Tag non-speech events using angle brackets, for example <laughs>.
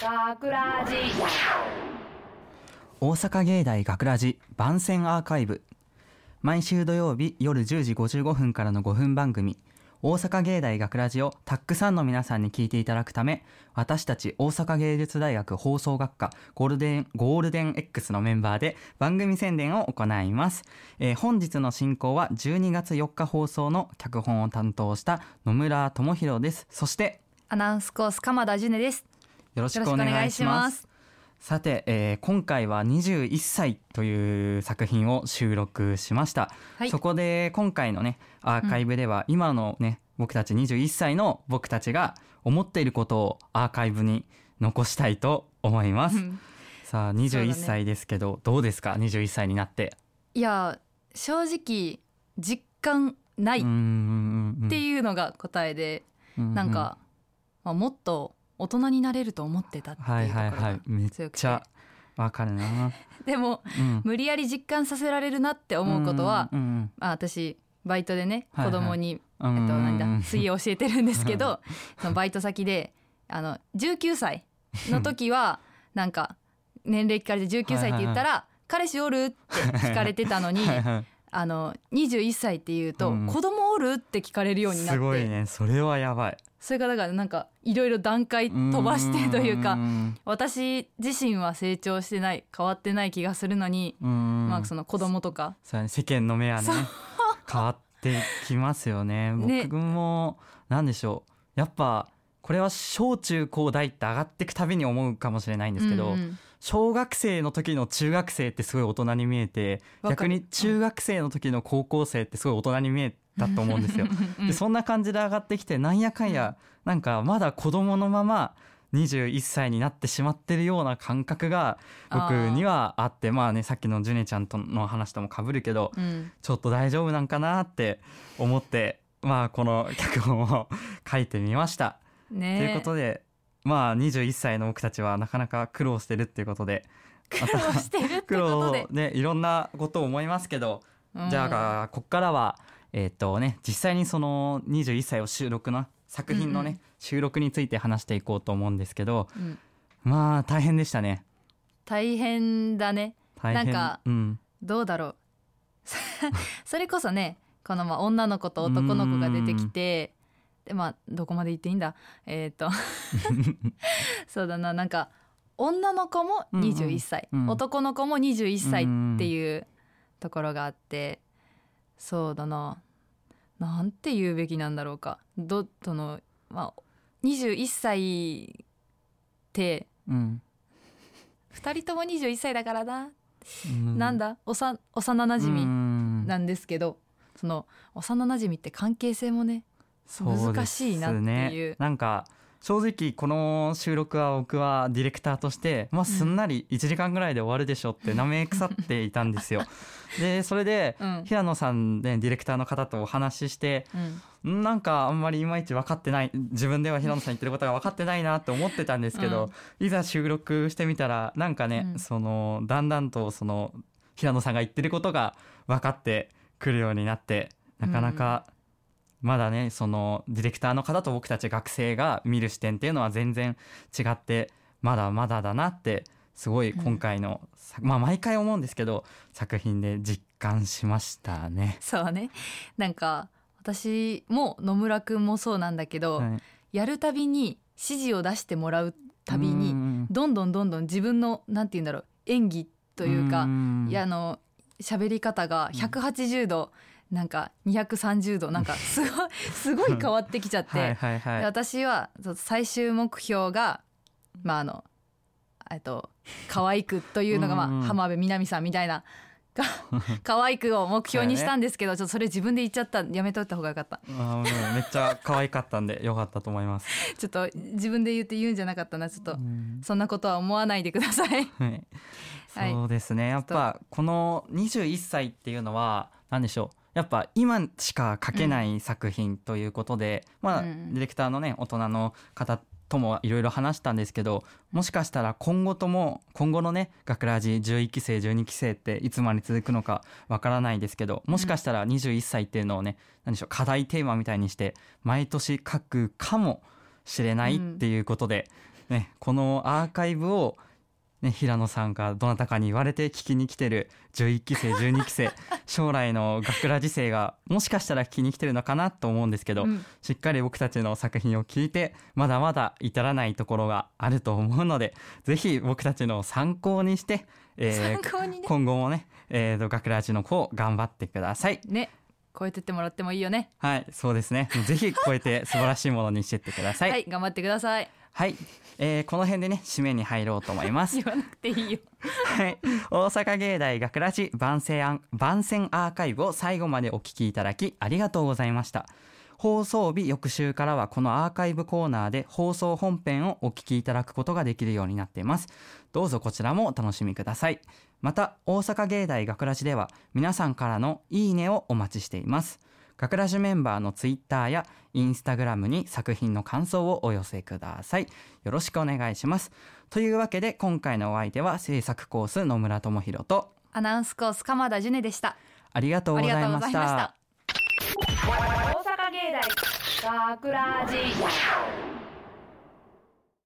大学ラジ。大阪芸大学ラジ番宣アーカイブ。毎週土曜日夜10時55分からの5分番組。大阪芸大学ラジをたくさんの皆さんに聞いていただくため私たち大阪芸術大学放送学科ゴールデンゴールデン X のメンバーで番組宣伝を行います、えー本日の進行は12月4日放送の脚本を担当した野村智弘です。そしてアナウンスコース鎌田ジュネです。よろしくお願いします。す。さて、えー今回は21歳という作品を収録しました、はい。そこで今回のねアーカイブでは今のね、僕たち21歳の僕たちが思っていることをアーカイブに残したいと思います、うん。さあそうだ21ね。歳ですけど、どうですか？21歳になって。いや正直実感ないっんていうのが答えで、うん。なんか、まあ、もっと大人になれると思ってたっていうところはいはいはがい。めっ強くてちゃわかるな、でもうん。無理やり実感させられるなって思うことは、うんうんまあ、私バイトでねはいはい。子供に、うんえっと、なんうんだ水泳を教えてるんですけどそのバイト先であの19歳の時はなんか年齢聞かれて19歳って言ったら「彼氏おる?」って聞かれてたのにはいはいあの21歳って言うとうん「子供おる?」って聞かれるようになっすごいてね。それはやばいそれがだからなんかいろいろ段階飛ばしてというかん。私自身は成長してない変わってない気がするのにうん。まあその子供とか。そうだね世間の目はね変わってきますよね。<laughs> ね。僕もなんでしょう。やっぱこれは小中高大って上がっていくたびに思うかもしれないんですけど、うんうん。小学生の時の中学生ってすごい大人に見えて逆に中学生の時の高校生ってすごい大人に見えたと思うんですよ。うんでそんな感じで上がってきてなんやかんやなんかまだ子供のまま21歳になってしまってるような感覚が僕にはあってまあねさっきのジュネちゃんとの話ともかぶるけどうん。ちょっと大丈夫なんかなって思ってまあこの脚本を <laughs> 書いてみました。ね。ということでまあ21歳の僕たちはなかなか苦労してるっていうことで苦労してるってことで、ねいろんなことを思いますけどうん。じゃあこっからはえっ、とね実際にその21歳を収録の作品のね、うんうん。収録について話していこうと思うんですけどうん。まあ大変でしたね。大変だね。大変。なんかうん、どうだろう。<laughs> それこそねこのまあ女の子と男の子が出てきてでまあどこまで言っていいんだ？えっ、と。<laughs> <laughs> そうだな。なんか女の子も21歳、うんうん男の子も21歳っていうところがあってそうだな。なんて言うべきなんだろうか。どそのまあ21歳ってうん。2人とも21歳だからな、うん。なんだ？おさ幼なじみうん。なんですけど、その幼なじみって関係性もね難しいなっていう。ねなんか正直この収録は僕はディレクターとして、まあ、すんなり1時間ぐらいで終わるでしょってなめ腐っていたんですよ。<laughs> でそれでうん。平野さんねディレクターの方とお話ししてうん。んなんかあんまりいまいち分かってない自分では平野さん言ってることが分かってないなって思ってたんですけど、いざ収録してみたらなんかね、うん。そのだんだんとその平野さんが言ってることが分かってくるようになってなかなかまだねそのディレクターの方と僕たち学生が見る視点っていうのは全然違ってまだまだだなってすごい今回の、さまあ毎回思うんですけど作品で実感しました。ね。そうね。なんか私も野村くんもそうなんだけど、はい。やるたびに指示を出してもらうたびうにん。どんどんどんどん自分のなんて言うんだろう演技というか、ん。いやあの喋り方が180度、なんか230度なんか <laughs> すごいすごい変わってきちゃって、はい私は最終目標がまああのえっと可愛くというのが、まあうんうん。浜辺美波さんみたいなが <laughs> 可愛くを目標にしたんですけど、ちょっとそれ自分で言っちゃったやめといた方がよかった。あめっちゃ可愛かったんでよかったと思います。<laughs> ちょっと自分で言って言うんじゃなかったな。ちょっと、うん。そんなことは思わないでください。はい、はい。そうですね。やっぱこの21歳っていうのは何でしょうやっぱ今しか書けない作品ということで、まあうん。ディレクターのね大人の方ともいろいろ話したんですけどもしかしたら今後とも今後のね学ラジ11期生12期生っていつまで続くのかわからないですけどもしかしたら21歳っていうのをね何でしょう課題テーマみたいにして毎年書くかもしれないっていうことで、ね、このアーカイブを、ね、平野さんがどなたかに言われて聞きに来てる11期生12期生 <laughs> 将来の学ラジ生がもしかしたら聞きに来てるのかなと思うんですけど、うんしっかり僕たちの作品を聞いてまだまだ至らないところがあると思うのでぜひ僕たちの参考にして、えーね今後もね、えーと、学ラジの子頑張ってください。ね超えてってもらってもいいよねはい、そうですね。ぜひ超えて素晴らしいものにしてってください。はい、頑張ってくださいはい、えーこの辺でね、締めに入ろうと思います <laughs> 言。わなくていいよはい、大阪芸大学ラジ番宣アン番宣アーカイブを最後までお聞きいただきありがとうございました。放送日翌週からはこのアーカイブコーナーで放送本編をお聞きいただくことができるようになっています。どうぞこちらもお楽しみください。また、大阪芸大学ラジでは皆さんからのいいねをお待ちしています。学ラジメンバーのツイッターやインスタグラムに作品の感想をお寄せください。よろしくお願いします。というわけで今回のお相手は制作コース野村智弘とアナウンスコース鎌田ジュネでしたありがとうごございました。大阪芸大学ラジ